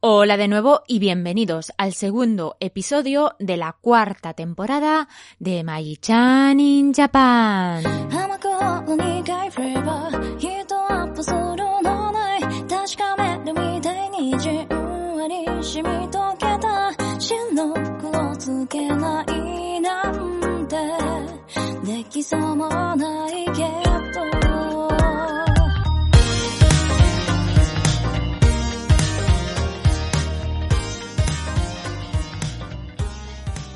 Hola de nuevo y bienvenidos al segundo episodio de la cuarta temporada de Mai-chan in Japan.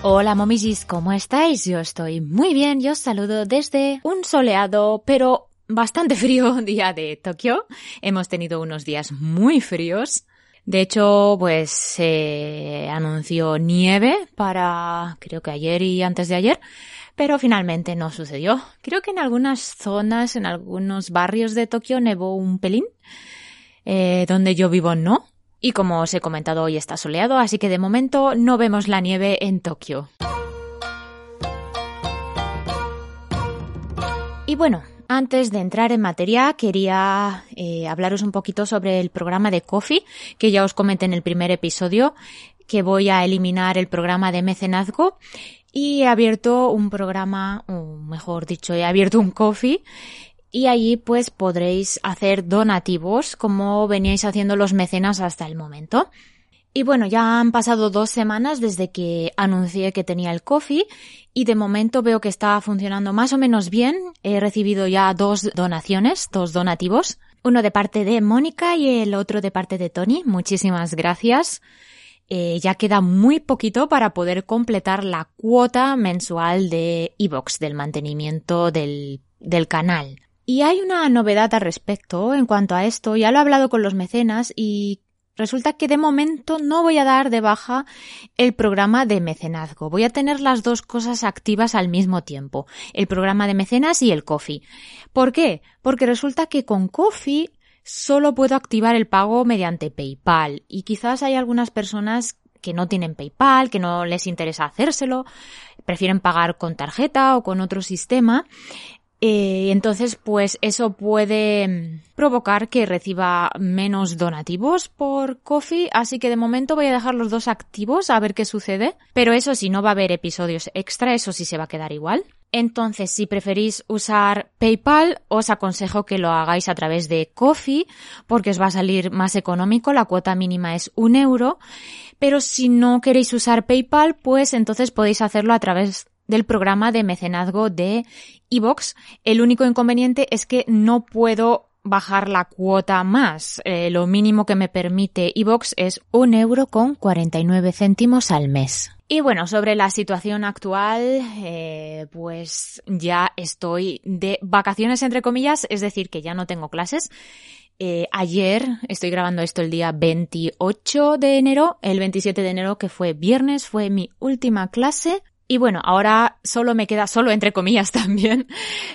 Hola momijis, ¿cómo estáis? Yo estoy muy bien, yo os saludo desde un soleado pero bastante frío día de Tokio. Hemos tenido unos días muy fríos. De hecho, pues se anunció nieve para creo que ayer y antes de ayer, pero finalmente no sucedió. Creo que en algunas zonas, en algunos barrios de Tokio nevó un pelín, eh, donde yo vivo no. Y como os he comentado, hoy está soleado, así que de momento no vemos la nieve en Tokio. Y bueno, antes de entrar en materia, quería eh, hablaros un poquito sobre el programa de Coffee, que ya os comenté en el primer episodio, que voy a eliminar el programa de mecenazgo y he abierto un programa, o mejor dicho, he abierto un Coffee y allí pues podréis hacer donativos como veníais haciendo los mecenas hasta el momento. Y bueno, ya han pasado dos semanas desde que anuncié que tenía el coffee y de momento veo que está funcionando más o menos bien. He recibido ya dos donaciones, dos donativos. Uno de parte de Mónica y el otro de parte de Tony. Muchísimas gracias. Eh, ya queda muy poquito para poder completar la cuota mensual de iVox, del mantenimiento del canal. Y hay una novedad al respecto en cuanto a esto. Ya lo he hablado con los mecenas y resulta que de momento no voy a dar de baja el programa de mecenazgo. Voy a tener las dos cosas activas al mismo tiempo. El programa de mecenas y el coffee. ¿Por qué? Porque resulta que con coffee solo puedo activar el pago mediante PayPal. Y quizás hay algunas personas que no tienen PayPal, que no les interesa hacérselo, prefieren pagar con tarjeta o con otro sistema. Eh, entonces, pues eso puede mm, provocar que reciba menos donativos por Coffee, así que de momento voy a dejar los dos activos a ver qué sucede. Pero eso sí, no va a haber episodios extra, eso sí se va a quedar igual. Entonces, si preferís usar PayPal, os aconsejo que lo hagáis a través de Coffee, porque os va a salir más económico, la cuota mínima es un euro. Pero si no queréis usar PayPal, pues entonces podéis hacerlo a través del programa de mecenazgo de iVox. El único inconveniente es que no puedo bajar la cuota más. Eh, lo mínimo que me permite iVox es un euro con 49 céntimos al mes. Y bueno, sobre la situación actual, eh, pues ya estoy de vacaciones entre comillas, es decir, que ya no tengo clases. Eh, ayer, estoy grabando esto el día 28 de enero, el 27 de enero que fue viernes, fue mi última clase y bueno, ahora solo me queda, solo entre comillas también,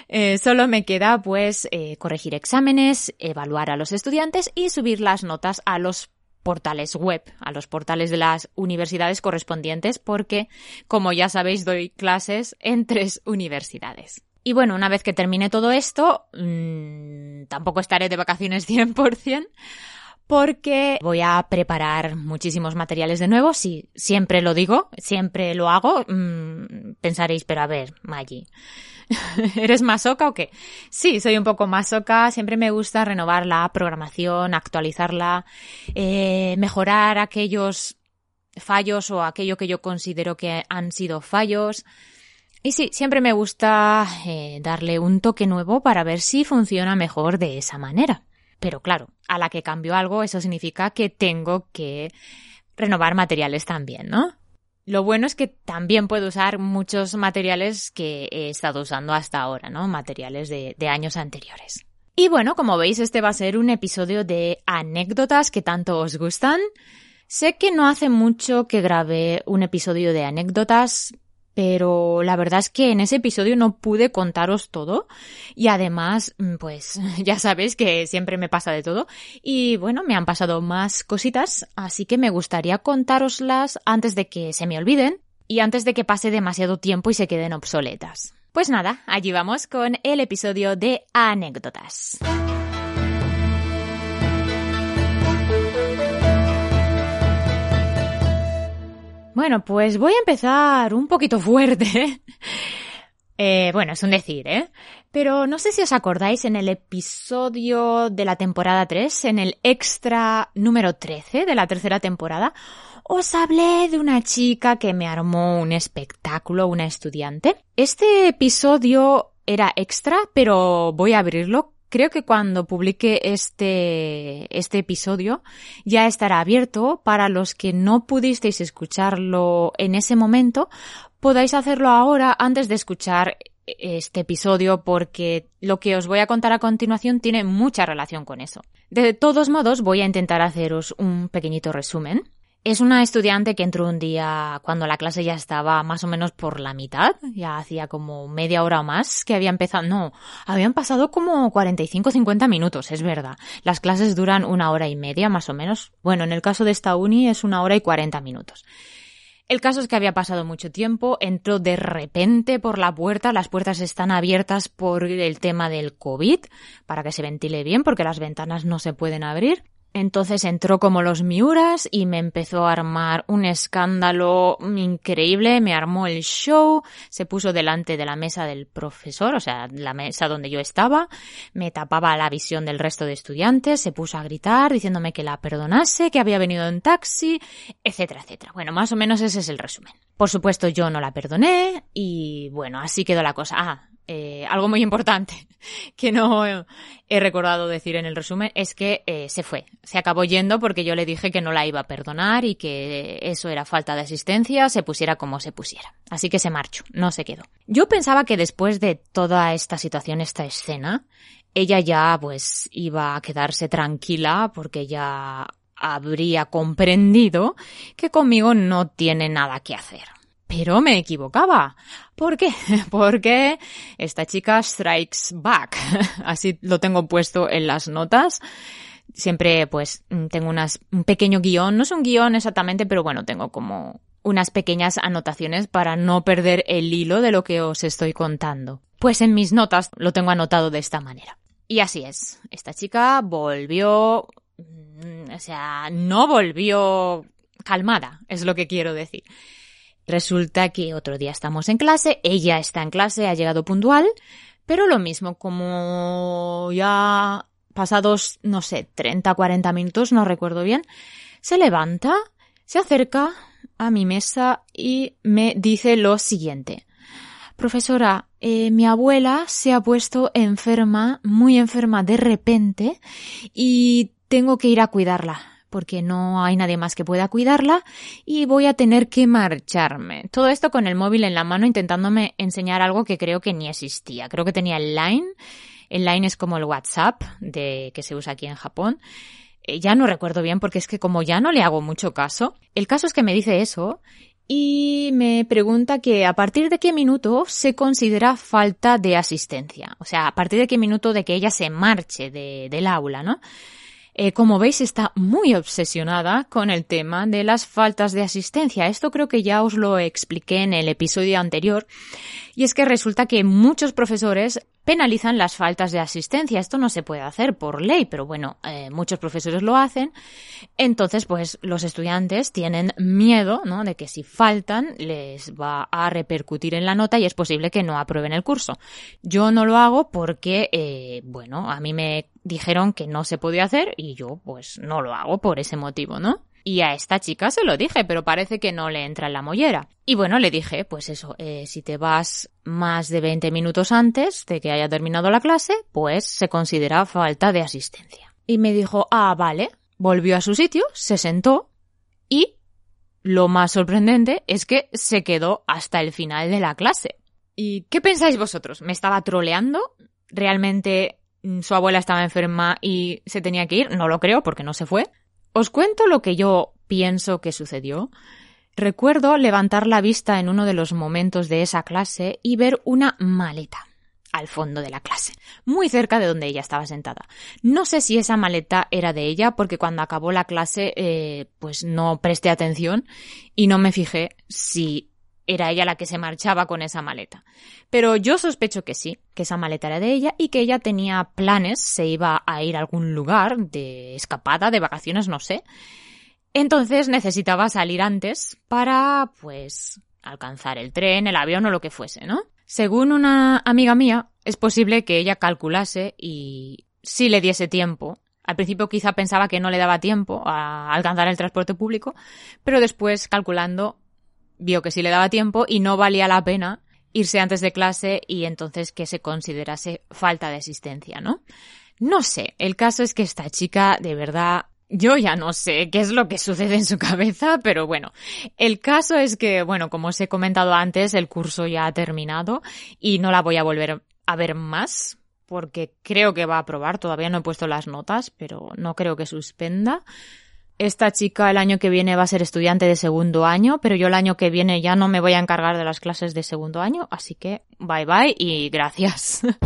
eh, solo me queda pues eh, corregir exámenes, evaluar a los estudiantes y subir las notas a los portales web, a los portales de las universidades correspondientes, porque, como ya sabéis, doy clases en tres universidades. Y bueno, una vez que termine todo esto, mmm, tampoco estaré de vacaciones 100%, porque voy a preparar muchísimos materiales de nuevo. Sí, siempre lo digo, siempre lo hago. Mm, pensaréis, pero a ver, Maggie, ¿eres masoca o qué? Sí, soy un poco masoca. Siempre me gusta renovar la programación, actualizarla, eh, mejorar aquellos fallos o aquello que yo considero que han sido fallos. Y sí, siempre me gusta eh, darle un toque nuevo para ver si funciona mejor de esa manera. Pero claro, a la que cambio algo, eso significa que tengo que renovar materiales también, ¿no? Lo bueno es que también puedo usar muchos materiales que he estado usando hasta ahora, ¿no? Materiales de, de años anteriores. Y bueno, como veis, este va a ser un episodio de anécdotas que tanto os gustan. Sé que no hace mucho que grabé un episodio de anécdotas, pero la verdad es que en ese episodio no pude contaros todo y además, mm, pues ya sabéis que siempre me pasa de todo y bueno, me han pasado más cositas, así que me gustaría contároslas antes de que se me olviden y antes de que pase demasiado tiempo y se queden obsoletas. Pues nada, allí vamos con el episodio de anécdotas. Bueno, pues voy a empezar un poquito fuerte. Eh, bueno, es un decir, ¿eh? Pero no sé si os acordáis en el episodio de la temporada 3, en el extra número 13 de la tercera temporada, os hablé de una chica que me armó un espectáculo, una estudiante. Este episodio era extra, pero voy a abrirlo Creo que cuando publique este, este episodio ya estará abierto para los que no pudisteis escucharlo en ese momento, podáis hacerlo ahora antes de escuchar este episodio porque lo que os voy a contar a continuación tiene mucha relación con eso. De todos modos, voy a intentar haceros un pequeñito resumen. Es una estudiante que entró un día cuando la clase ya estaba más o menos por la mitad, ya hacía como media hora o más que había empezado, no, habían pasado como 45 50 minutos, es verdad. Las clases duran una hora y media más o menos. Bueno, en el caso de esta uni es una hora y 40 minutos. El caso es que había pasado mucho tiempo, entró de repente por la puerta, las puertas están abiertas por el tema del COVID, para que se ventile bien, porque las ventanas no se pueden abrir. Entonces entró como los Miuras y me empezó a armar un escándalo increíble, me armó el show, se puso delante de la mesa del profesor, o sea, la mesa donde yo estaba, me tapaba la visión del resto de estudiantes, se puso a gritar diciéndome que la perdonase, que había venido en taxi, etcétera, etcétera. Bueno, más o menos ese es el resumen. Por supuesto yo no la perdoné y bueno, así quedó la cosa. Ah, eh, algo muy importante que no he recordado decir en el resumen es que eh, se fue, se acabó yendo porque yo le dije que no la iba a perdonar y que eso era falta de asistencia, se pusiera como se pusiera. Así que se marchó, no se quedó. Yo pensaba que después de toda esta situación, esta escena, ella ya pues iba a quedarse tranquila porque ya habría comprendido que conmigo no tiene nada que hacer. Pero me equivocaba. ¿Por qué? Porque esta chica strikes back. Así lo tengo puesto en las notas. Siempre pues tengo un pequeño guion. No es un guion exactamente, pero bueno, tengo como unas pequeñas anotaciones para no perder el hilo de lo que os estoy contando. Pues en mis notas lo tengo anotado de esta manera. Y así es. Esta chica volvió, mm, o sea, no volvió calmada, es lo que quiero decir. Resulta que otro día estamos en clase, ella está en clase, ha llegado puntual, pero lo mismo, como ya pasados, no sé, 30, 40 minutos, no recuerdo bien, se levanta, se acerca a mi mesa y me dice lo siguiente. Profesora, eh, mi abuela se ha puesto enferma, muy enferma de repente, y tengo que ir a cuidarla porque no hay nadie más que pueda cuidarla y voy a tener que marcharme. Todo esto con el móvil en la mano intentándome enseñar algo que creo que ni existía. Creo que tenía el Line. El Line es como el WhatsApp de que se usa aquí en Japón. Eh, ya no recuerdo bien porque es que como ya no le hago mucho caso, el caso es que me dice eso y me pregunta que a partir de qué minuto se considera falta de asistencia. O sea, a partir de qué minuto de que ella se marche del aula, ¿no? Eh, como veis, está muy obsesionada con el tema de las faltas de asistencia. Esto creo que ya os lo expliqué en el episodio anterior. Y es que resulta que muchos profesores penalizan las faltas de asistencia. Esto no se puede hacer por ley, pero bueno, eh, muchos profesores lo hacen. Entonces, pues los estudiantes tienen miedo, ¿no? De que si faltan les va a repercutir en la nota y es posible que no aprueben el curso. Yo no lo hago porque, eh, bueno, a mí me dijeron que no se podía hacer y yo pues no lo hago por ese motivo, ¿no? Y a esta chica se lo dije, pero parece que no le entra en la mollera. Y bueno, le dije, pues eso, eh, si te vas más de 20 minutos antes de que haya terminado la clase, pues se considera falta de asistencia. Y me dijo, ah, vale. Volvió a su sitio, se sentó y lo más sorprendente es que se quedó hasta el final de la clase. ¿Y qué pensáis vosotros? ¿Me estaba troleando? ¿Realmente Mm, su abuela estaba enferma y se tenía que ir, no lo creo porque no se fue. Os cuento lo que yo pienso que sucedió. Recuerdo levantar la vista en uno de los momentos de esa clase y ver una maleta al fondo de la clase, muy cerca de donde ella estaba sentada. No sé si esa maleta era de ella porque cuando acabó la clase eh, pues no presté atención y no me fijé si era ella la que se marchaba con esa maleta. Pero yo sospecho que sí, que esa maleta era de ella y que ella tenía planes, se iba a ir a algún lugar de escapada, de vacaciones, no sé. Entonces necesitaba salir antes para, pues, alcanzar el tren, el avión o lo que fuese, ¿no? Según una amiga mía, es posible que ella calculase y sí le diese tiempo. Al principio quizá pensaba que no le daba tiempo a alcanzar el transporte público, pero después calculando vio que sí le daba tiempo y no valía la pena irse antes de clase y entonces que se considerase falta de asistencia, ¿no? No sé, el caso es que esta chica de verdad yo ya no sé qué es lo que sucede en su cabeza, pero bueno, el caso es que, bueno, como os he comentado antes, el curso ya ha terminado y no la voy a volver a ver más porque creo que va a aprobar, todavía no he puesto las notas, pero no creo que suspenda. Esta chica el año que viene va a ser estudiante de segundo año, pero yo el año que viene ya no me voy a encargar de las clases de segundo año, así que bye bye y gracias.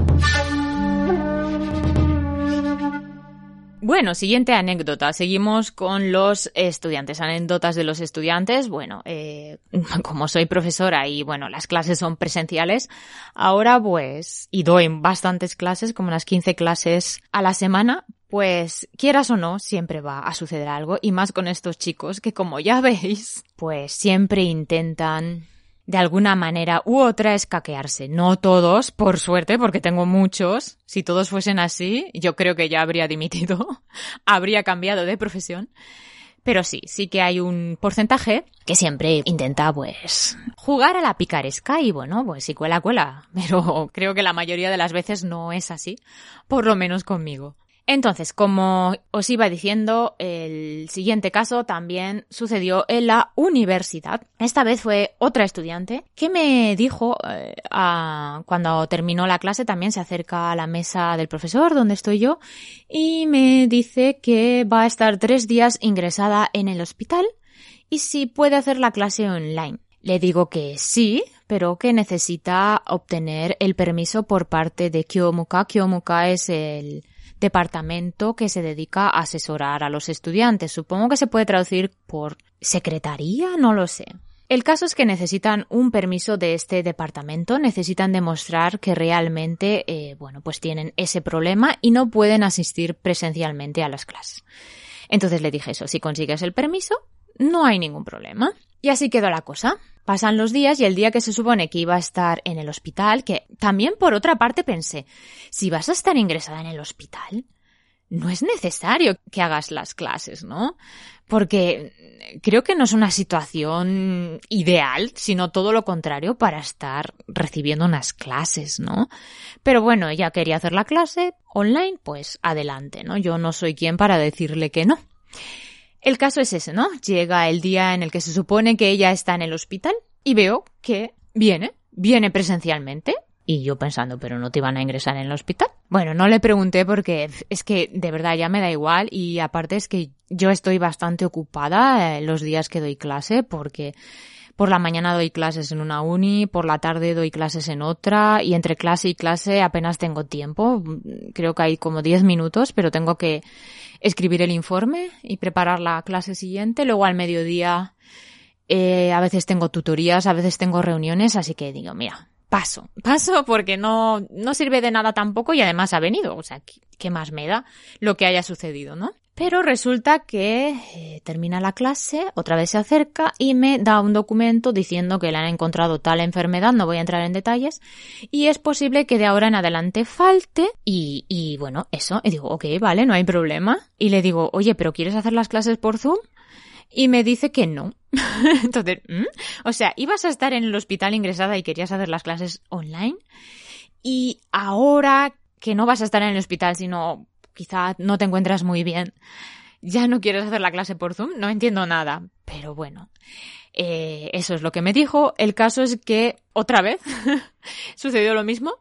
Bueno, siguiente anécdota. Seguimos con los estudiantes. Anécdotas de los estudiantes. Bueno, eh, como soy profesora y bueno, las clases son presenciales, ahora pues, y doy bastantes clases, como unas 15 clases a la semana, pues quieras o no, siempre va a suceder algo. Y más con estos chicos que como ya veis, pues siempre intentan de alguna manera u otra escaquearse. No todos, por suerte, porque tengo muchos. Si todos fuesen así, yo creo que ya habría dimitido, habría cambiado de profesión. Pero sí, sí que hay un porcentaje que siempre intenta, pues, jugar a la picaresca y bueno, pues si cuela, cuela. Pero creo que la mayoría de las veces no es así, por lo menos conmigo. Entonces, como os iba diciendo, el siguiente caso también sucedió en la universidad. Esta vez fue otra estudiante que me dijo, eh, cuando terminó la clase, también se acerca a la mesa del profesor, donde estoy yo, y me dice que va a estar tres días ingresada en el hospital y si puede hacer la clase online. Le digo que sí, pero que necesita obtener el permiso por parte de Kyomuka. Kyomuka es el departamento que se dedica a asesorar a los estudiantes. Supongo que se puede traducir por secretaría, no lo sé. El caso es que necesitan un permiso de este departamento, necesitan demostrar que realmente, eh, bueno, pues tienen ese problema y no pueden asistir presencialmente a las clases. Entonces le dije eso, si consigues el permiso, no hay ningún problema. Y así quedó la cosa. Pasan los días y el día que se supone que iba a estar en el hospital, que también por otra parte pensé, si vas a estar ingresada en el hospital, no es necesario que hagas las clases, ¿no? Porque creo que no es una situación ideal, sino todo lo contrario para estar recibiendo unas clases, ¿no? Pero bueno, ella quería hacer la clase online, pues adelante, ¿no? Yo no soy quien para decirle que no. El caso es ese, ¿no? Llega el día en el que se supone que ella está en el hospital y veo que viene, viene presencialmente. Y yo pensando, pero no te iban a ingresar en el hospital. Bueno, no le pregunté porque es que de verdad ya me da igual y aparte es que yo estoy bastante ocupada eh, los días que doy clase porque por la mañana doy clases en una uni, por la tarde doy clases en otra y entre clase y clase apenas tengo tiempo. Creo que hay como 10 minutos, pero tengo que escribir el informe y preparar la clase siguiente. Luego al mediodía eh, a veces tengo tutorías, a veces tengo reuniones, así que digo, mira, paso, paso porque no, no sirve de nada tampoco y además ha venido. O sea, ¿qué, más me da lo que haya sucedido, no? Pero resulta que eh, termina la clase, otra vez se acerca y me da un documento diciendo que le han encontrado tal enfermedad, no voy a entrar en detalles, y es posible que de ahora en adelante falte y, bueno, eso, y digo, ok, vale, no hay problema. Y le digo, oye, pero ¿quieres hacer las clases por Zoom? Y me dice que no. Entonces, o sea, ibas a estar en el hospital ingresada y querías hacer las clases online. Y ahora que no vas a estar en el hospital, sino quizá no te encuentras muy bien, ya no quieres hacer la clase por Zoom, no entiendo nada. Pero bueno, eh, eso es lo que me dijo. El caso es que otra vez sucedió lo mismo.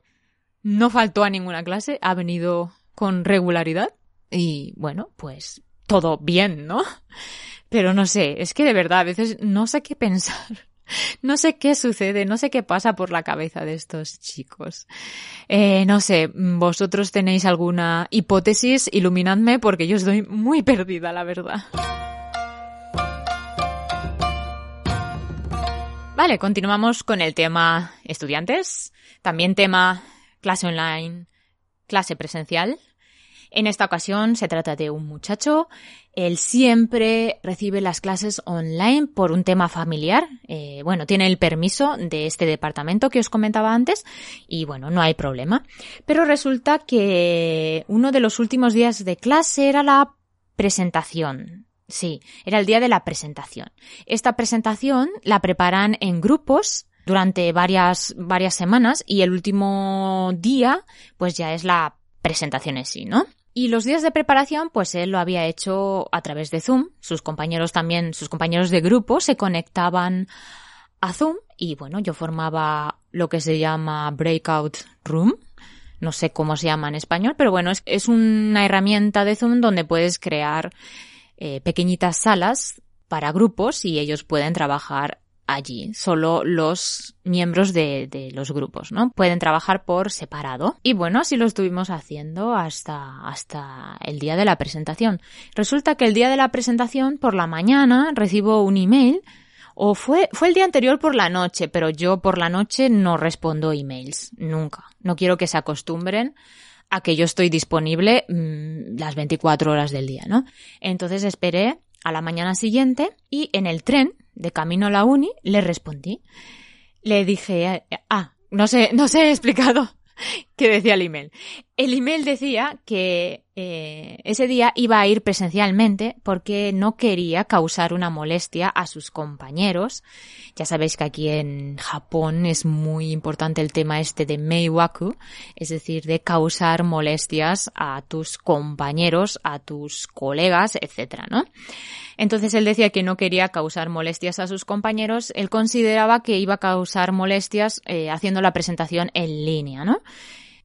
No faltó a ninguna clase, ha venido con regularidad. Y bueno, pues todo bien, ¿no? Pero no sé, es que de verdad a veces no sé qué pensar. No sé qué sucede, no sé qué pasa por la cabeza de estos chicos. Eh, no sé, vosotros tenéis alguna hipótesis, iluminadme porque yo estoy muy perdida, la verdad. Vale, continuamos con el tema estudiantes, también tema clase online, clase presencial. En esta ocasión se trata de un muchacho. Él siempre recibe las clases online por un tema familiar. Eh, bueno, tiene el permiso de este departamento que os comentaba antes y bueno, no hay problema. Pero resulta que uno de los últimos días de clase era la presentación. Sí, era el día de la presentación. Esta presentación la preparan en grupos durante varias, varias semanas y el último día pues ya es la presentación en sí, ¿no? Y los días de preparación, pues él lo había hecho a través de Zoom. Sus compañeros también, sus compañeros de grupo se conectaban a Zoom y bueno, yo formaba lo que se llama Breakout Room. No sé cómo se llama en español, pero bueno, es, una herramienta de Zoom donde puedes crear eh, pequeñitas salas para grupos y ellos pueden trabajar allí. Solo los miembros de, los grupos, ¿no? Pueden trabajar por separado. Y bueno, así lo estuvimos haciendo hasta, hasta el día de la presentación. Resulta que el día de la presentación, por la mañana, recibo un email o fue, fue el día anterior por la noche, pero yo por la noche no respondo emails, nunca. No quiero que se acostumbren a que yo estoy disponible mmm, las 24 horas del día, ¿no? Entonces esperé a la mañana siguiente y en el tren de camino a la uni, le respondí. Le dije, ah, no sé, no sé he explicado qué decía el email. El email decía que eh, ese día iba a ir presencialmente porque no quería causar una molestia a sus compañeros. Ya sabéis que aquí en Japón es muy importante el tema este de meiwaku, es decir, de causar molestias a tus compañeros, a tus colegas, etcétera, ¿no? Entonces él decía que no quería causar molestias a sus compañeros. Él consideraba que iba a causar molestias eh, haciendo la presentación en línea, ¿no?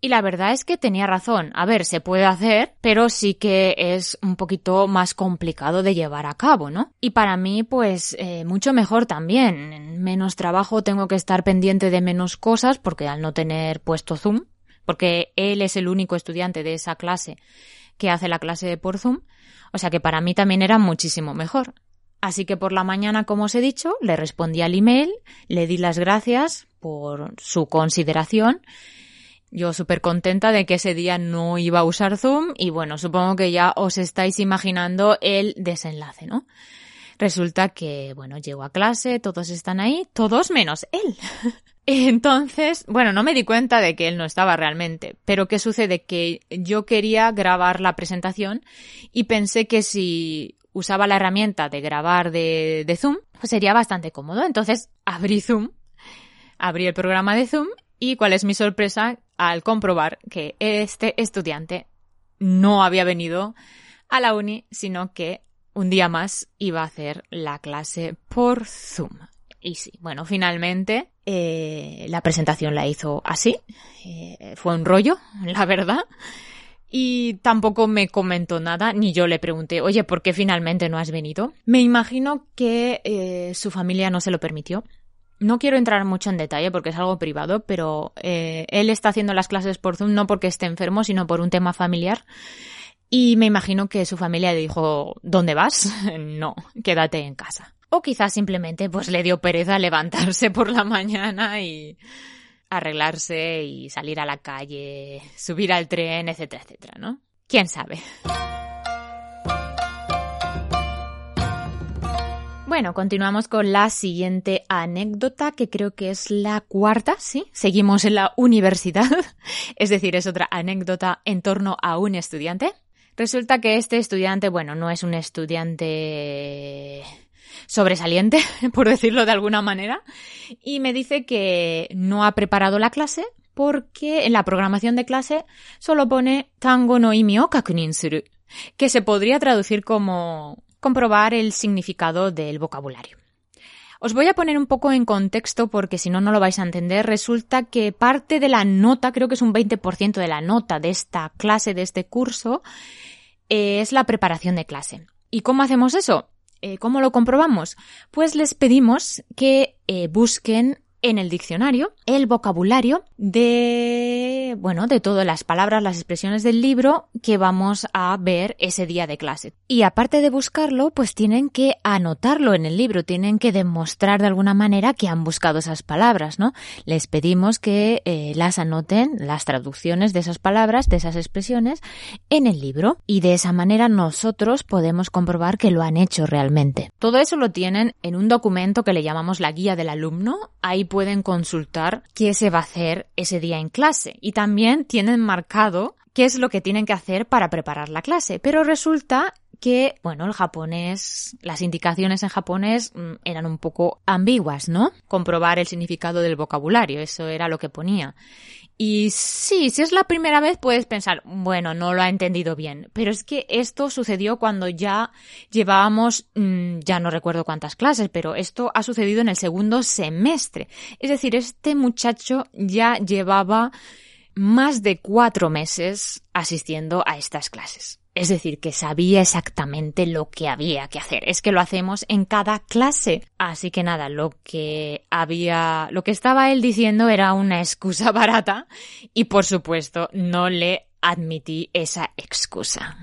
Y la verdad es que tenía razón. A ver, se puede hacer, pero sí que es un poquito más complicado de llevar a cabo, ¿no? Y para mí, pues, eh, mucho mejor también. En menos trabajo tengo que estar pendiente de menos cosas porque al no tener puesto Zoom, porque él es el único estudiante de esa clase que hace la clase por Zoom, o sea que para mí también era muchísimo mejor. Así que por la mañana, como os he dicho, le respondí al email, le di las gracias por su consideración. Yo súper contenta de que ese día no iba a usar Zoom y bueno, supongo que ya os estáis imaginando el desenlace, ¿no? Resulta que, bueno, llego a clase, todos están ahí, todos menos él. Entonces, bueno, no me di cuenta de que él no estaba realmente, pero ¿qué sucede? Que yo quería grabar la presentación y pensé que si usaba la herramienta de grabar de, Zoom, pues sería bastante cómodo. Entonces abrí Zoom, abrí el programa de Zoom y cuál es mi sorpresa al comprobar que este estudiante no había venido a la uni, sino que un día más iba a hacer la clase por Zoom. Y sí, bueno, finalmente eh, la presentación la hizo así. Eh, fue un rollo, la verdad. Y tampoco me comentó nada, ni yo le pregunté, oye, ¿por qué finalmente no has venido? Me imagino que eh, su familia no se lo permitió. No quiero entrar mucho en detalle porque es algo privado, pero él está haciendo las clases por Zoom no porque esté enfermo, sino por un tema familiar. Y me imagino que su familia dijo, ¿dónde vas? no, quédate en casa. O quizás simplemente pues le dio pereza levantarse por la mañana y arreglarse y salir a la calle, subir al tren, etcétera, etcétera, ¿no? ¿Quién sabe? Bueno, continuamos con la siguiente anécdota, que creo que es la cuarta, ¿sí? Seguimos en la universidad, es decir, es otra anécdota en torno a un estudiante. Resulta que este estudiante, bueno, no es un estudiante sobresaliente, por decirlo de alguna manera, y me dice que no ha preparado la clase porque en la programación de clase solo pone tango no imi o suru, que se podría traducir como comprobar el significado del vocabulario. Os voy a poner un poco en contexto porque si no, no lo vais a entender. Resulta que parte de la nota, creo que es un 20% de la nota de esta clase, de este curso, es la preparación de clase. ¿Y cómo hacemos eso? Eh, ¿Cómo lo comprobamos? Pues les pedimos que eh, busquen en el diccionario el vocabulario de, bueno, de todas las palabras, las expresiones del libro que vamos a ver ese día de clase. Y aparte de buscarlo, pues tienen que anotarlo en el libro, tienen que demostrar de alguna manera que han buscado esas palabras, ¿no? Les pedimos que eh, las anoten, las traducciones de esas palabras, de esas expresiones, en el libro. Y de esa manera nosotros podemos comprobar que lo han hecho realmente. Todo eso lo tienen en un documento que le llamamos la guía del alumno. Ahí pueden consultar qué se va a hacer ese día en clase y también tienen marcado qué es lo que tienen que hacer para preparar la clase. Pero resulta que, bueno, el japonés, las indicaciones en japonés mm, eran un poco ambiguas, ¿no? Comprobar el significado del vocabulario, eso era lo que ponía. Y sí, si es la primera vez puedes pensar, bueno, no lo ha entendido bien, pero es que esto sucedió cuando ya llevábamos, mm, ya no recuerdo cuántas clases, pero esto ha sucedido en el segundo semestre. Es decir, este muchacho ya llevaba más de cuatro meses asistiendo a estas clases. Es decir, que sabía exactamente lo que había que hacer. Es que lo hacemos en cada clase. Así que nada, lo que había, lo que estaba él diciendo era una excusa barata y por supuesto no le admití esa excusa.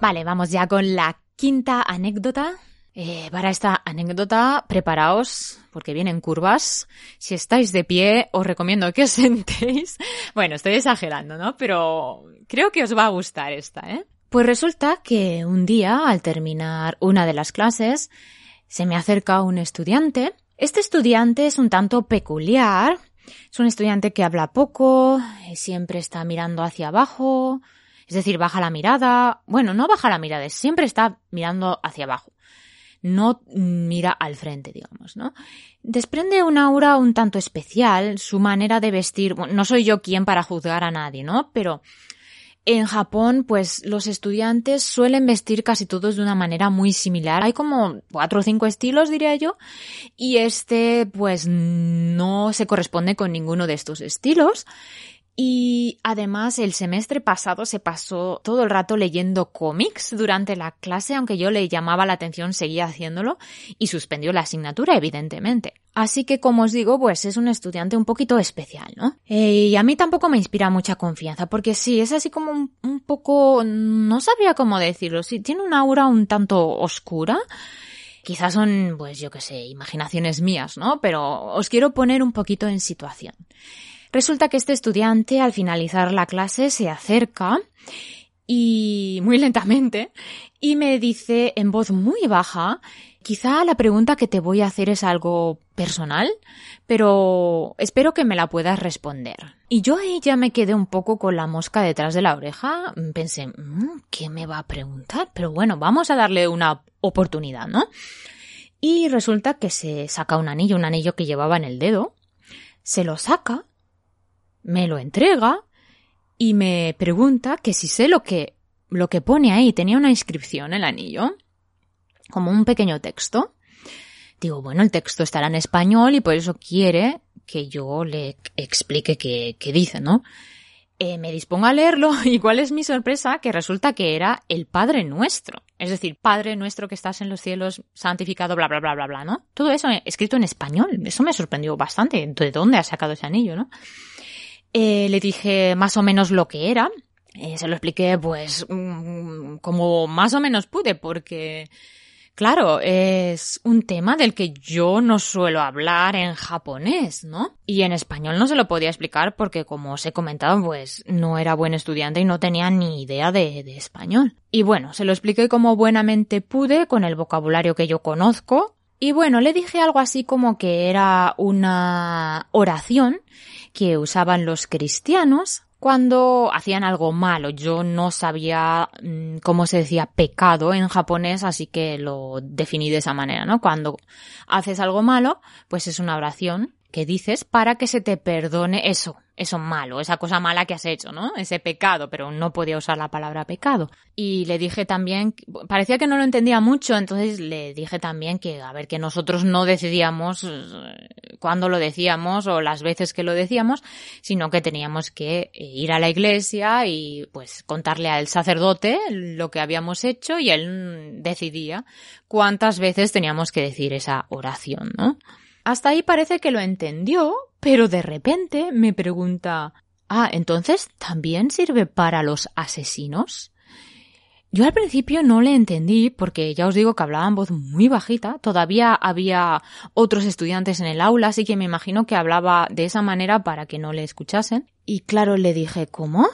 Vale, vamos ya con la quinta anécdota eh, para esta anécdota, preparaos, porque vienen curvas. Si estáis de pie, os recomiendo que os sentéis. Bueno, estoy exagerando, ¿no? Pero creo que os va a gustar esta, ¿eh? Pues resulta que un día, al terminar una de las clases, se me acerca un estudiante. Este estudiante es un tanto peculiar. Es un estudiante que habla poco, siempre está mirando hacia abajo, es decir, baja la mirada. Bueno, no baja la mirada, siempre está mirando hacia abajo no mira al frente, digamos, ¿no? Desprende una aura un tanto especial, su manera de vestir, no soy yo quien para juzgar a nadie, ¿no? Pero en Japón, pues los estudiantes suelen vestir casi todos de una manera muy similar. Hay como cuatro o cinco estilos, diría yo, y este, pues no se corresponde con ninguno de estos estilos. Y además el semestre pasado se pasó todo el rato leyendo cómics durante la clase, aunque yo le llamaba la atención, seguía haciéndolo y suspendió la asignatura, evidentemente. Así que, como os digo, pues es un estudiante un poquito especial, ¿no? Eh, y a mí tampoco me inspira mucha confianza, porque sí, es así como un, poco, no sabría cómo decirlo, sí, tiene una aura un tanto oscura. Quizás son, pues yo qué sé, imaginaciones mías, ¿no? Pero os quiero poner un poquito en situación. Resulta que este estudiante al finalizar la clase se acerca y muy lentamente y me dice en voz muy baja, quizá la pregunta que te voy a hacer es algo personal, pero espero que me la puedas responder. Y yo ahí ya me quedé un poco con la mosca detrás de la oreja, pensé, mm, ¿qué me va a preguntar? Pero bueno, vamos a darle una oportunidad, ¿no? Y resulta que se saca un anillo, un anillo que llevaba en el dedo, se lo saca me lo entrega y me pregunta que si sé lo que, lo que pone ahí. Tenía una inscripción el anillo, como un pequeño texto. Digo, bueno, el texto estará en español y por eso quiere que yo le explique qué, qué dice, ¿no? Eh, me dispongo a leerlo y cuál es mi sorpresa que resulta que era el Padre Nuestro. Es decir, Padre Nuestro que estás en los cielos, santificado, bla, bla, bla, bla, bla, ¿no? Todo eso escrito en español. Eso me sorprendió bastante. ¿De dónde ha sacado ese anillo, no? Eh, le dije más o menos lo que era. Eh, se lo expliqué pues mm, como más o menos pude porque claro, es un tema del que yo no suelo hablar en japonés, ¿no? Y en español no se lo podía explicar porque como os he comentado pues no era buen estudiante y no tenía ni idea de, de español. Y bueno, se lo expliqué como buenamente pude con el vocabulario que yo conozco y bueno, le dije algo así como que era una oración que usaban los cristianos cuando hacían algo malo. Yo no sabía mm, cómo se decía pecado en japonés, así que lo definí de esa manera, ¿no? Cuando haces algo malo, pues es una oración que dices para que se te perdone eso, eso malo, esa cosa mala que has hecho, ¿no? Ese pecado, pero no podía usar la palabra pecado. Y le dije también, parecía que no lo entendía mucho, entonces le dije también que, a ver, que nosotros no decidíamos eh, cuándo lo decíamos o las veces que lo decíamos, sino que teníamos que eh, ir a la iglesia y pues contarle al sacerdote lo que habíamos hecho y él decidía cuántas veces teníamos que decir esa oración, ¿no? Hasta ahí parece que lo entendió, pero de repente me pregunta Ah, entonces ¿también sirve para los asesinos? Yo al principio no le entendí porque ya os digo que hablaba en voz muy bajita, todavía había otros estudiantes en el aula, así que me imagino que hablaba de esa manera para que no le escuchasen. Y claro, le dije, ¿cómo?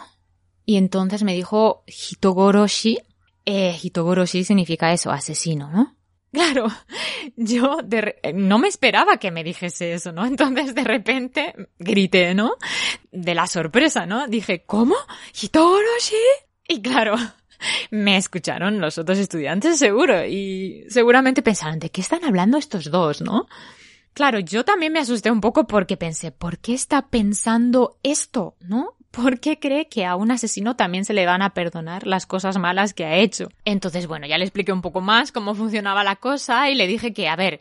Y entonces me dijo Hitogoroshi. Eh, Hitogoroshi significa eso, asesino, ¿no? Claro, yo no me esperaba que me dijese eso, ¿no? Entonces de repente grité, ¿no? De la sorpresa, ¿no? Dije, ¿cómo? ¿Hitoroshi? Y claro, me escucharon los otros estudiantes seguro y seguramente pensaron, ¿de qué están hablando estos dos, no? Claro, yo también me asusté un poco porque pensé, ¿por qué está pensando esto, no? ¿Por qué cree que a un asesino también se le van a perdonar las cosas malas que ha hecho? Entonces, bueno, ya le expliqué un poco más cómo funcionaba la cosa y le dije que, a ver,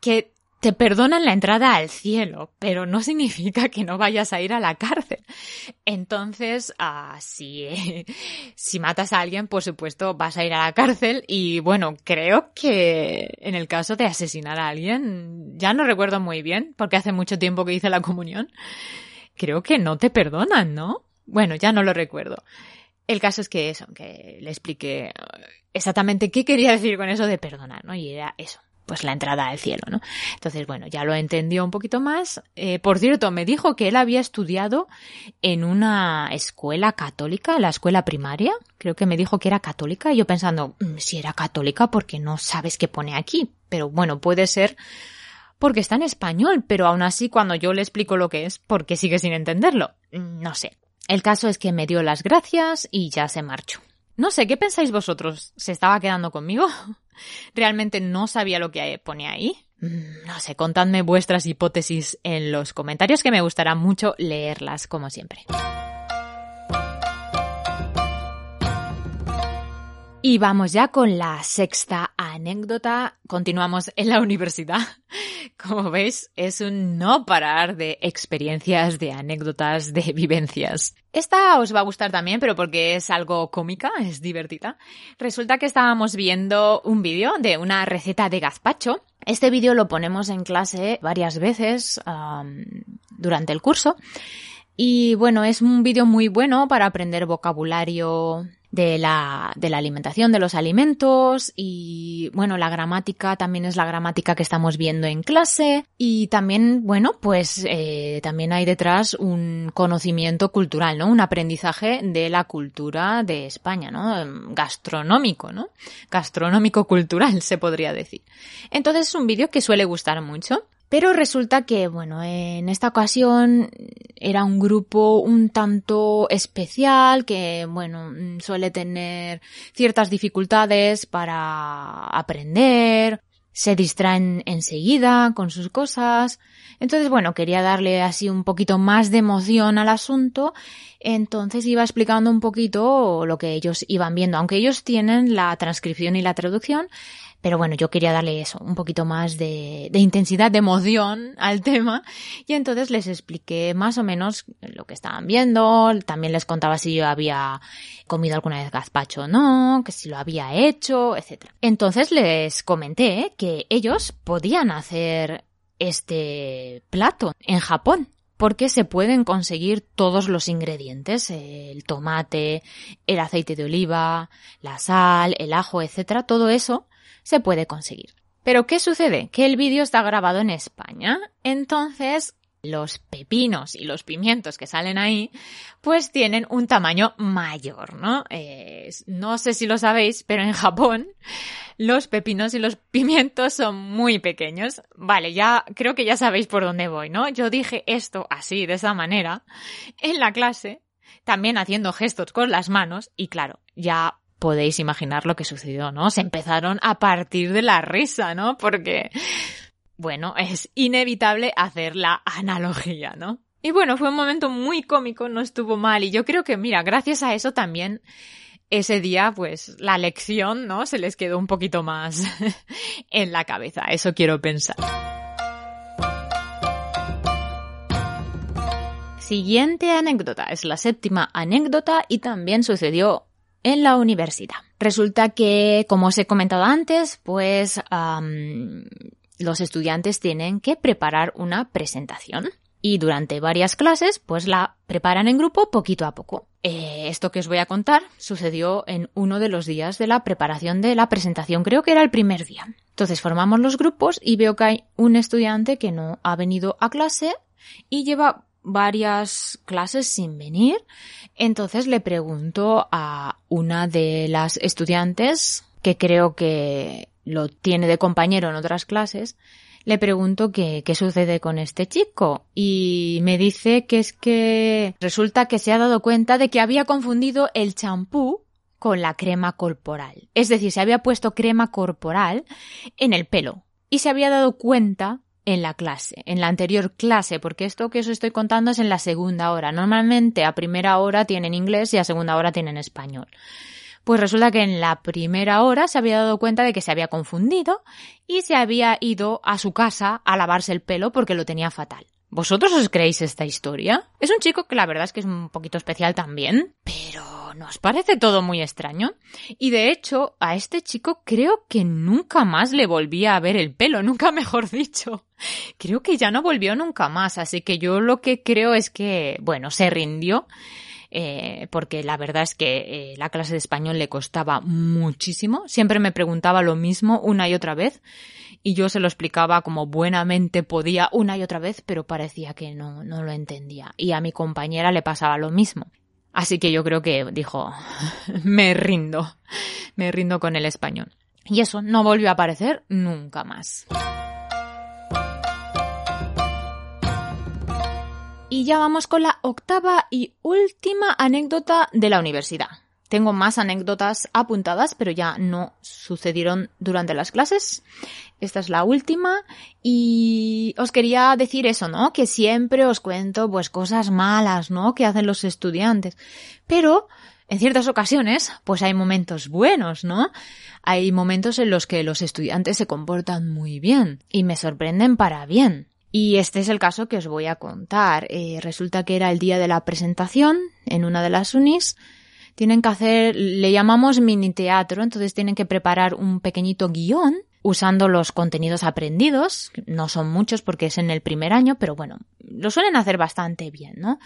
que te perdonan la entrada al cielo, pero no significa que no vayas a ir a la cárcel. Entonces, ah, si, si matas a alguien, por supuesto, vas a ir a la cárcel y bueno, creo que en el caso de asesinar a alguien, ya no recuerdo muy bien, porque hace mucho tiempo que hice la comunión, creo que no te perdonan, ¿no? Bueno, ya no lo recuerdo. El caso es que eso, que le expliqué eh, exactamente qué quería decir con eso de perdonar, ¿no? Y era eso, pues la entrada al cielo, ¿no? Entonces, bueno, ya lo entendió un poquito más. Eh, por cierto, me dijo que él había estudiado en una escuela católica, la escuela primaria. Creo que me dijo que era católica. Y yo pensando, mm, si era católica, porque no sabes qué pone aquí. Pero bueno, puede ser porque está en español, pero aún así cuando yo le explico lo que es, porque sigue sin entenderlo. No sé. El caso es que me dio las gracias y ya se marchó. No sé, ¿qué pensáis vosotros? ¿Se estaba quedando conmigo? ¿Realmente no sabía lo que pone ahí? Mm, no sé, contadme vuestras hipótesis en los comentarios que me gustará mucho leerlas, como siempre. Y vamos ya con la sexta anécdota. Continuamos en la universidad. Como veis, es un no parar de experiencias, de anécdotas, de vivencias. Esta os va a gustar también, pero porque es algo cómica, es divertida. Resulta que estábamos viendo un vídeo de una receta de gazpacho. Este vídeo lo ponemos en clase varias veces durante el curso. Y bueno, es un vídeo muy bueno para aprender vocabulario de la, de la alimentación, de los alimentos y bueno, la gramática también es la gramática que estamos viendo en clase y también, bueno, pues eh, también hay detrás un conocimiento cultural, ¿no? Un aprendizaje de la cultura de España, ¿no? Gastronómico, ¿no? Gastronómico cultural se podría decir. Entonces es un vídeo que suele gustar mucho. Pero resulta que, bueno, en esta ocasión era un grupo un tanto especial que, bueno, suele tener ciertas dificultades para aprender, se distraen enseguida con sus cosas. Entonces, bueno, quería darle así un poquito más de emoción al asunto. Entonces iba explicando un poquito lo que ellos iban viendo, aunque ellos tienen la transcripción y la traducción, pero bueno, yo quería darle eso, un poquito más de, intensidad, de emoción al tema. Y entonces les expliqué más o menos lo que estaban viendo. También les contaba si yo había comido alguna vez gazpacho o no, que si lo había hecho, etc. Entonces les comenté que ellos podían hacer este plato en Japón porque se pueden conseguir todos los ingredientes, el tomate, el aceite de oliva, la sal, el ajo, etcétera, todo eso se puede conseguir. Pero ¿qué sucede? Que el vídeo está grabado en España, entonces los pepinos y los pimientos que salen ahí, pues tienen un tamaño mayor, ¿no? no sé si lo sabéis, pero en Japón los pepinos y los pimientos son muy pequeños. Vale, ya creo que ya sabéis por dónde voy, ¿no? Yo dije esto así, de esa manera, en la clase, también haciendo gestos con las manos, y claro, ya podéis imaginar lo que sucedió, ¿no? Se empezaron a partir de la risa, ¿no? Porque bueno, es inevitable hacer la analogía, ¿no? Y bueno, fue un momento muy cómico, no estuvo mal y yo creo que, mira, gracias a eso también ese día, pues la lección, ¿no? Se les quedó un poquito más en la cabeza, eso quiero pensar. Siguiente anécdota, es la séptima anécdota y también sucedió en la universidad. Resulta que, como os he comentado antes, pues los estudiantes tienen que preparar una presentación y durante varias clases pues la preparan en grupo poquito a poco. Eh, esto que os voy a contar sucedió en uno de los días de la preparación de la presentación, creo que era el primer día. Entonces formamos los grupos y veo que hay un estudiante que no ha venido a clase y lleva varias clases sin venir. Entonces le pregunto a una de las estudiantes, que creo que lo tiene de compañero en otras clases, le pregunto qué, qué sucede con este chico y me dice que es que resulta que se ha dado cuenta de que había confundido el champú con la crema corporal. Es decir, se había puesto crema corporal en el pelo y se había dado cuenta en la clase, en la anterior clase, porque esto que os estoy contando es en la segunda hora. Normalmente a primera hora tienen inglés y a segunda hora tienen español. Pues resulta que en la primera hora se había dado cuenta de que se había confundido y se había ido a su casa a lavarse el pelo porque lo tenía fatal. ¿Vosotros os creéis esta historia? Es un chico que la verdad es que es un poquito especial también, pero ¿nos parece todo muy extraño? Y de hecho, a este chico creo que nunca más le volvía a ver el pelo, nunca mejor dicho. Creo que ya no volvió nunca más, así que yo lo que creo es que, bueno, se rindió eh, porque la verdad es que eh, la clase de español le costaba muchísimo. Siempre me preguntaba lo mismo una y otra vez y yo se lo explicaba como buenamente podía una y otra vez, pero parecía que no, no lo entendía. Y a mi compañera le pasaba lo mismo. Así que yo creo que dijo, me rindo, me rindo con el español. Y eso no volvió a aparecer nunca más. Y ya vamos con la octava y última anécdota de la universidad. Tengo más anécdotas apuntadas, pero ya no sucedieron durante las clases. Esta es la última y os quería decir eso, ¿no? Que siempre os cuento pues cosas malas, ¿no? Que hacen los estudiantes. Pero en ciertas ocasiones, pues hay momentos buenos, ¿no? Hay momentos en los que los estudiantes se comportan muy bien y me sorprenden para bien. Y este es el caso que os voy a contar. Eh, resulta que era el día de la presentación en una de las unis. Tienen que hacer, le llamamos mini teatro, entonces tienen que preparar un pequeñito guion usando los contenidos aprendidos. No son muchos porque es en el primer año, pero bueno, lo suelen hacer bastante bien, ¿no?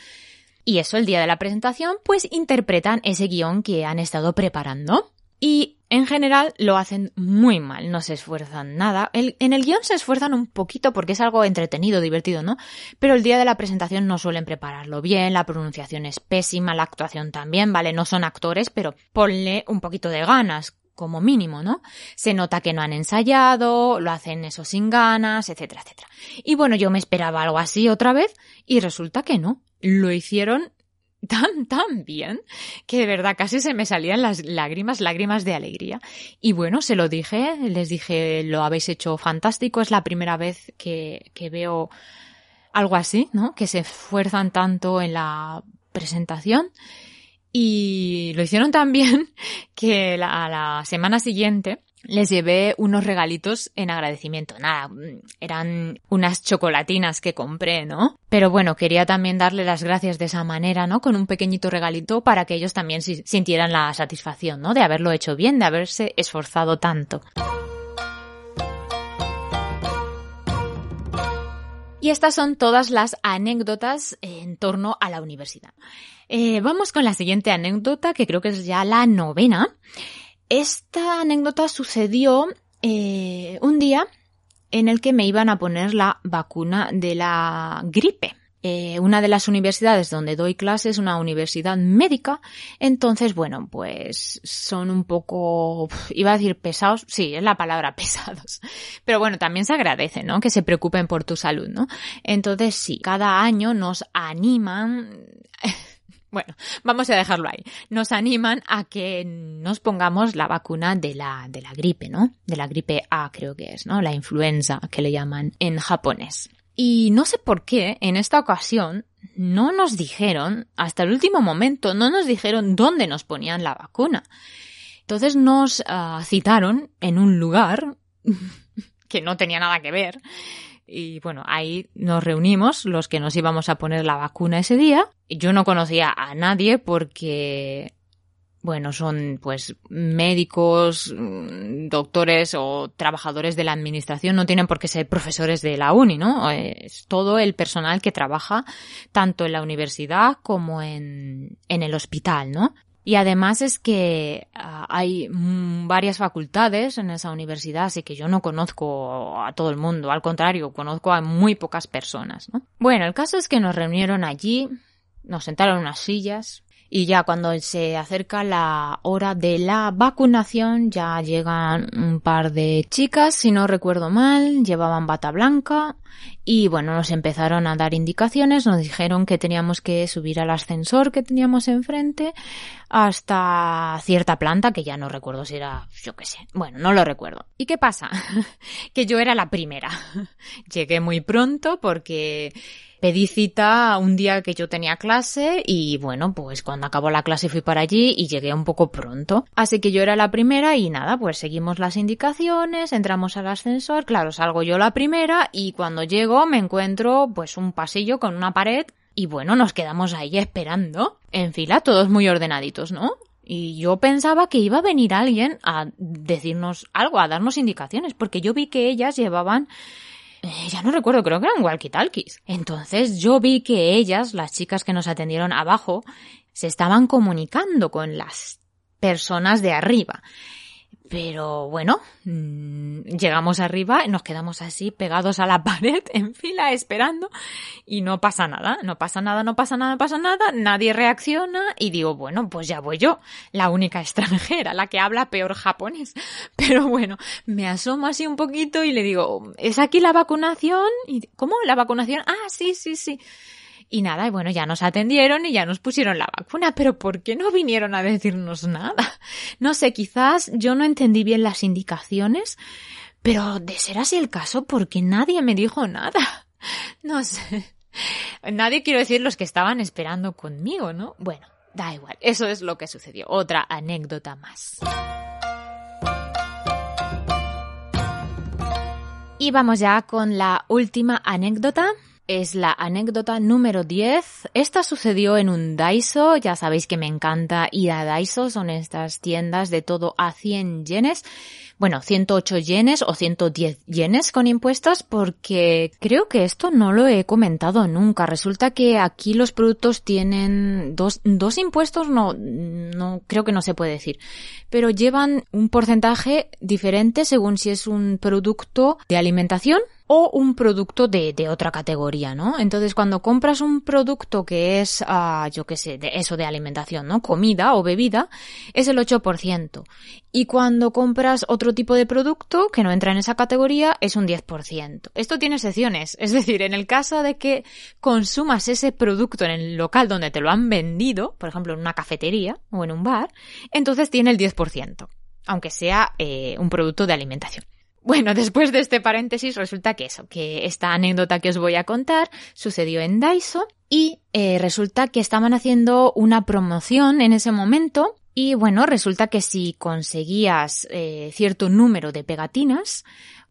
Y eso, el día de la presentación, pues interpretan ese guion que han estado preparando. Y en general lo hacen muy mal, no se esfuerzan nada. en el guion se esfuerzan un poquito porque es algo entretenido, divertido, ¿no? Pero el día de la presentación no suelen prepararlo bien, la pronunciación es pésima, la actuación también, ¿vale? No son actores, pero ponle un poquito de ganas, como mínimo, ¿no? Se nota que no han ensayado, lo hacen eso sin ganas, etcétera, etcétera. Y bueno, yo me esperaba algo así otra vez y resulta que no. Lo hicieron tan, tan bien que de verdad casi se me salían las lágrimas, lágrimas de alegría. Y bueno, se lo dije, les dije, lo habéis hecho fantástico, es la primera vez que, que veo algo así, ¿no? Que se esfuerzan tanto en la presentación. Y lo hicieron tan bien que la, la semana siguiente les llevé unos regalitos en agradecimiento. Nada, eran unas chocolatinas que compré, ¿no? Pero bueno, quería también darle las gracias de esa manera, ¿no? Con un pequeñito regalito para que ellos también sintieran la satisfacción, ¿no? De haberlo hecho bien, de haberse esforzado tanto. Y estas son todas las anécdotas en torno a la universidad. Eh, vamos con la siguiente anécdota, que creo que es ya la novena. Esta anécdota sucedió eh, un día en el que me iban a poner la vacuna de la gripe. Eh, una de las universidades donde doy clases es una universidad médica, entonces, bueno, pues son un poco, iba a decir pesados, sí, es la palabra pesados, pero bueno, también se agradece, ¿no? Que se preocupen por tu salud, ¿no? Entonces, sí, cada año nos animan Bueno, vamos a dejarlo ahí. Nos animan a que nos pongamos la vacuna de la, de la gripe, ¿no? De la gripe A creo que es, ¿no? La influenza que le llaman en japonés. Y no sé por qué en esta ocasión no nos dijeron, hasta el último momento, no nos dijeron dónde nos ponían la vacuna. Entonces nos uh, citaron en un lugar que no tenía nada que ver. Y bueno, ahí nos reunimos los que nos íbamos a poner la vacuna ese día. Yo no conocía a nadie porque bueno, son pues médicos, mm, doctores o trabajadores de la administración, no tienen por qué ser profesores de la uni, ¿no? Es todo el personal que trabaja tanto en la universidad como en, en el hospital, ¿no? Y además es que uh, hay mm, varias facultades en esa universidad, así que yo no conozco a todo el mundo, al contrario, conozco a muy pocas personas, ¿no? Bueno, el caso es que nos reunieron allí, nos sentaron en unas sillas, y ya cuando se acerca la hora de la vacunación ya llegan un par de chicas, si no recuerdo mal, llevaban bata blanca y bueno, nos empezaron a dar indicaciones, nos dijeron que teníamos que subir al ascensor que teníamos enfrente hasta cierta planta que ya no recuerdo si era, yo qué sé, bueno, no lo recuerdo. ¿Y qué pasa? que yo era la primera. Llegué muy pronto porque pedí cita un día que yo tenía clase y bueno, pues cuando acabó la clase fui para allí y llegué un poco pronto. Así que yo era la primera y nada, pues seguimos las indicaciones, entramos al ascensor, claro, salgo yo la primera y cuando llego me encuentro pues un pasillo con una pared y bueno, nos quedamos ahí esperando, en fila, todos muy ordenaditos, ¿no? Y yo pensaba que iba a venir alguien a decirnos algo, a darnos indicaciones, porque yo vi que ellas llevaban eh, ya no recuerdo, creo que eran walkie-talkies. Entonces yo vi que ellas, las chicas que nos atendieron abajo, se estaban comunicando con las personas de arriba. Pero bueno, mmm, llegamos arriba, nos quedamos así pegados a la pared en fila esperando y no pasa nada, no pasa nada, no pasa nada, no pasa nada, nadie reacciona y digo, bueno, pues ya voy yo, la única extranjera, la que habla peor japonés. Pero bueno, me asomo así un poquito y le digo, ¿es aquí la vacunación? Y, ¿Cómo? ¿La vacunación? Ah, sí, sí, sí. Y nada, y bueno, ya nos atendieron y ya nos pusieron la vacuna, pero ¿por qué no vinieron a decirnos nada? No sé, quizás yo no entendí bien las indicaciones, pero de ser así el caso, porque nadie me dijo nada. No sé. Nadie quiero decir los que estaban esperando conmigo, ¿no? Bueno, da igual, eso es lo que sucedió. Otra anécdota más. Y vamos ya con la última anécdota es la anécdota número 10. Esta sucedió en un Daiso. Ya sabéis que me encanta ir a Daiso. Son estas tiendas de todo a 100 yenes. Bueno, 108 yenes o 110 yenes con impuestos porque creo que esto no lo he comentado nunca. Resulta que aquí los productos tienen dos, dos impuestos, no, no, creo que no se puede decir, pero llevan un porcentaje diferente según si es un producto de alimentación o un producto de, otra categoría, ¿no? Entonces, cuando compras un producto que es, uh, yo qué sé, de eso de alimentación, ¿no? Comida o bebida, es el 8%. Y cuando compras otro tipo de producto que no entra en esa categoría, es un 10%. Esto tiene excepciones. Es decir, en el caso de que consumas ese producto en el local donde te lo han vendido, por ejemplo, en una cafetería o en un bar, entonces tiene el 10%. Aunque sea eh, un producto de alimentación. Bueno, después de este paréntesis resulta que eso, que esta anécdota que os voy a contar sucedió en Daiso y eh, resulta que estaban haciendo una promoción en ese momento y bueno, resulta que si conseguías eh, cierto número de pegatinas,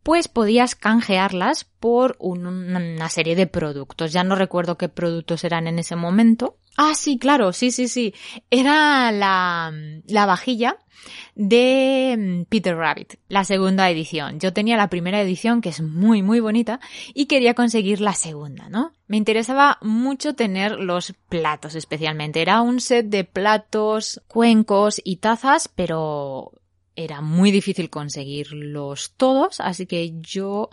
pues podías canjearlas por un, una serie de productos. Ya no recuerdo qué productos eran en ese momento. Ah, sí, claro, sí, sí, sí. Era la, la vajilla de mm, Peter Rabbit, la segunda edición. Yo tenía la primera edición, que es muy, muy bonita, y quería conseguir la segunda, ¿no? Me interesaba mucho tener los platos especialmente. Era un set de platos, cuencos y tazas, pero era muy difícil conseguirlos todos, así que yo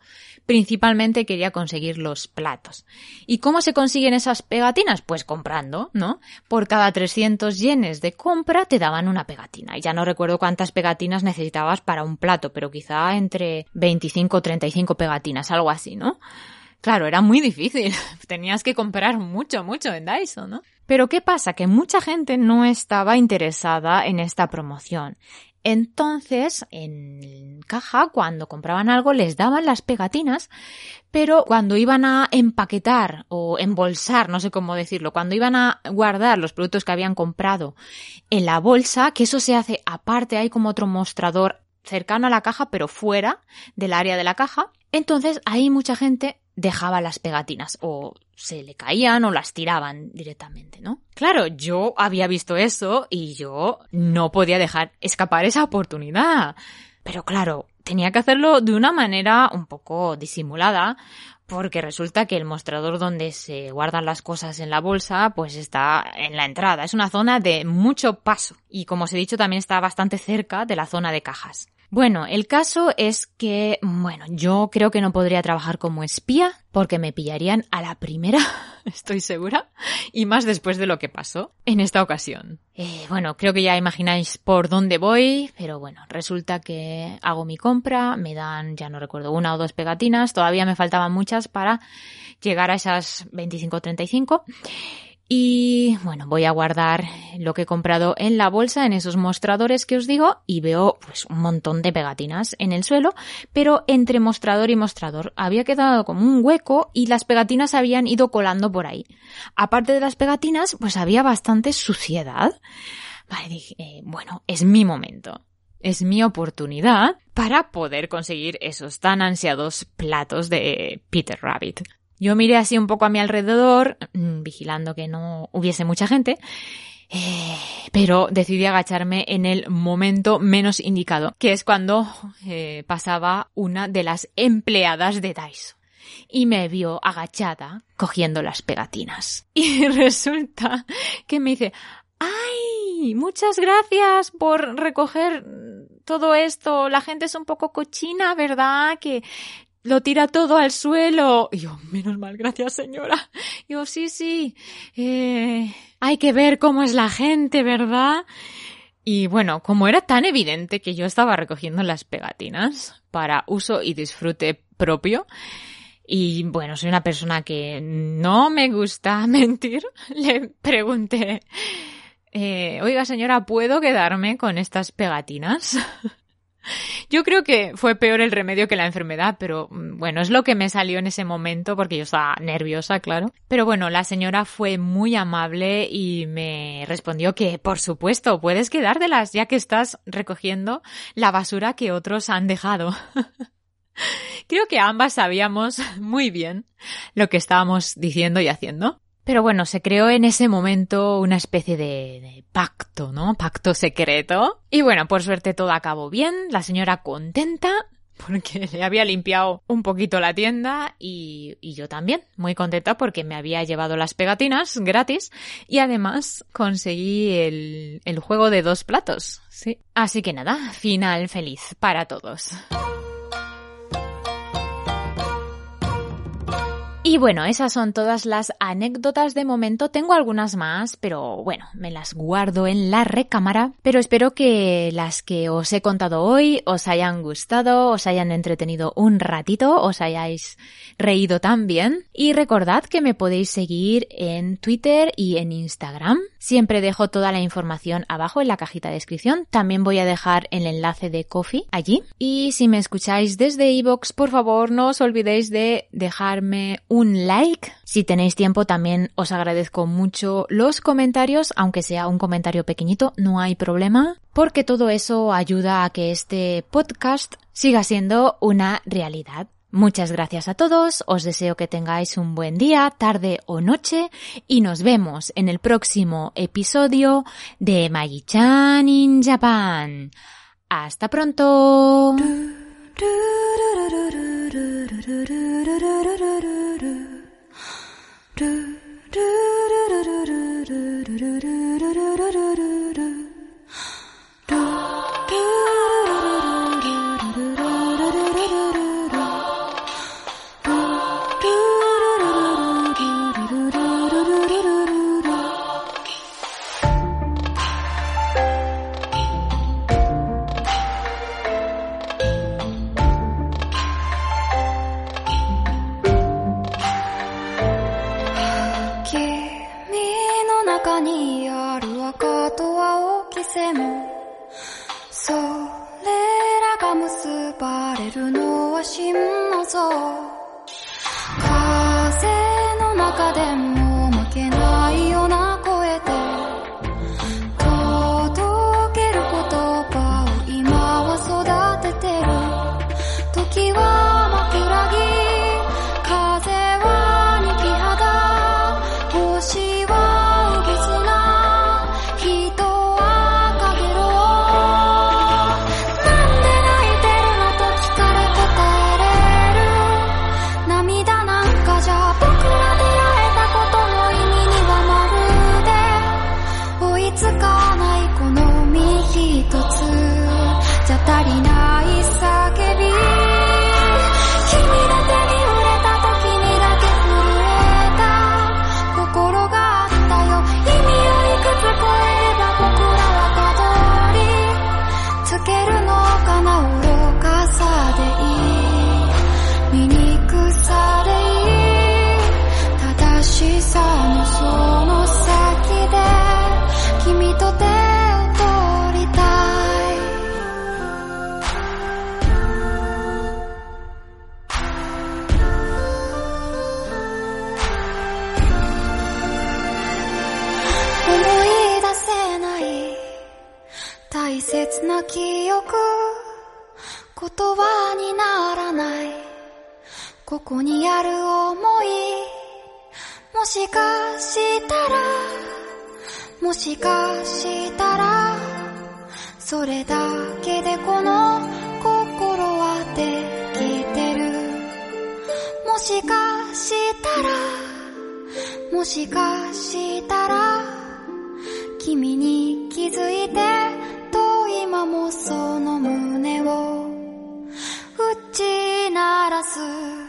principalmente quería conseguir los platos. ¿Y cómo se consiguen esas pegatinas? Pues comprando, ¿no? Por cada 300 yenes de compra te daban una pegatina. Y ya no recuerdo cuántas pegatinas necesitabas para un plato, pero quizá entre 25 o 35 pegatinas, algo así, ¿no? Claro, era muy difícil. Tenías que comprar mucho, mucho en Daiso, ¿no? Pero ¿qué pasa? Que mucha gente no estaba interesada en esta promoción. Entonces, en caja, cuando compraban algo, les daban las pegatinas, pero cuando iban a empaquetar o embolsar, no sé cómo decirlo, cuando iban a guardar los productos que habían comprado en la bolsa, que eso se hace aparte, hay como otro mostrador cercano a la caja, pero fuera del área de la caja, entonces ahí mucha gente dejaba las pegatinas o se le caían o las tiraban directamente, ¿no? Claro, yo había visto eso y yo no podía dejar escapar esa oportunidad. Pero claro, tenía que hacerlo de una manera un poco disimulada, porque resulta que el mostrador donde se guardan las cosas en la bolsa, pues está en la entrada. Es una zona de mucho paso. Y como os he dicho, también está bastante cerca de la zona de cajas. Bueno, el caso es que, bueno, yo creo que no podría trabajar como espía porque me pillarían a la primera, estoy segura, y más después de lo que pasó en esta ocasión. Eh, bueno, creo que ya imagináis por dónde voy, pero bueno, resulta que hago mi compra, me dan, ya no recuerdo, una o dos pegatinas, todavía me faltaban muchas para llegar a esas 25-35 y bueno, voy a guardar lo que he comprado en la bolsa, en esos mostradores que os digo, y veo pues un montón de pegatinas en el suelo, pero entre mostrador y mostrador había quedado como un hueco y las pegatinas habían ido colando por ahí. Aparte de las pegatinas, pues había bastante suciedad. Vale, dije, eh, bueno, es mi momento. Es mi oportunidad para poder conseguir esos tan ansiados platos de Peter Rabbit. Yo miré así un poco a mi alrededor, mm, vigilando que no hubiese mucha gente, eh, pero decidí agacharme en el momento menos indicado, que es cuando eh, pasaba una de las empleadas de Daiso y me vio agachada cogiendo las pegatinas. Y resulta que me dice, ¡ay! Muchas gracias por recoger todo esto. La gente es un poco cochina, ¿verdad? Que lo tira todo al suelo. Y yo, menos mal, gracias señora. Y yo, sí, sí, eh, hay que ver cómo es la gente, ¿verdad? Y bueno, como era tan evidente que yo estaba recogiendo las pegatinas para uso y disfrute propio, y bueno, soy una persona que no me gusta mentir, le pregunté, eh, oiga señora, ¿puedo quedarme con estas pegatinas? Yo creo que fue peor el remedio que la enfermedad, pero mm, bueno, es lo que me salió en ese momento porque yo estaba nerviosa, claro. Pero bueno, la señora fue muy amable y me respondió que, por supuesto, puedes quedártelas ya que estás recogiendo la basura que otros han dejado. Creo que ambas sabíamos muy bien lo que estábamos diciendo y haciendo. Pero bueno, se creó en ese momento una especie de, pacto, ¿no? Pacto secreto. Y bueno, por suerte todo acabó bien, la señora contenta porque le había limpiado un poquito la tienda y, y, yo también, muy contenta porque me había llevado las pegatinas gratis y además conseguí el, el juego de dos platos, sí. Así que nada, final feliz para todos. Y bueno, esas son todas las anécdotas de momento. Tengo algunas más, pero bueno, me las guardo en la recámara. Pero espero que las que os he contado hoy os hayan gustado, os hayan entretenido un ratito, os hayáis reído también. Y recordad que me podéis seguir en Twitter y en Instagram. Siempre dejo toda la información abajo en la cajita de descripción. También voy a dejar el enlace de Coffee allí. Y si me escucháis desde iVoox, por favor, no os olvidéis de dejarme un un like. Si tenéis tiempo también os agradezco mucho los comentarios, aunque sea un comentario pequeñito, no hay problema, porque todo eso ayuda a que este podcast siga siendo una realidad. Muchas gracias a todos, os deseo que tengáis un buen día, tarde o noche y nos vemos en el próximo episodio de Magi-chan in Japan. ¡Hasta pronto! 風の中でもこにある想い？もしかしたらもしかしたらそれだけでこの心はできてる。もしかしたらもしかしたら君に気づいてと今もその胸を打ち鳴らす。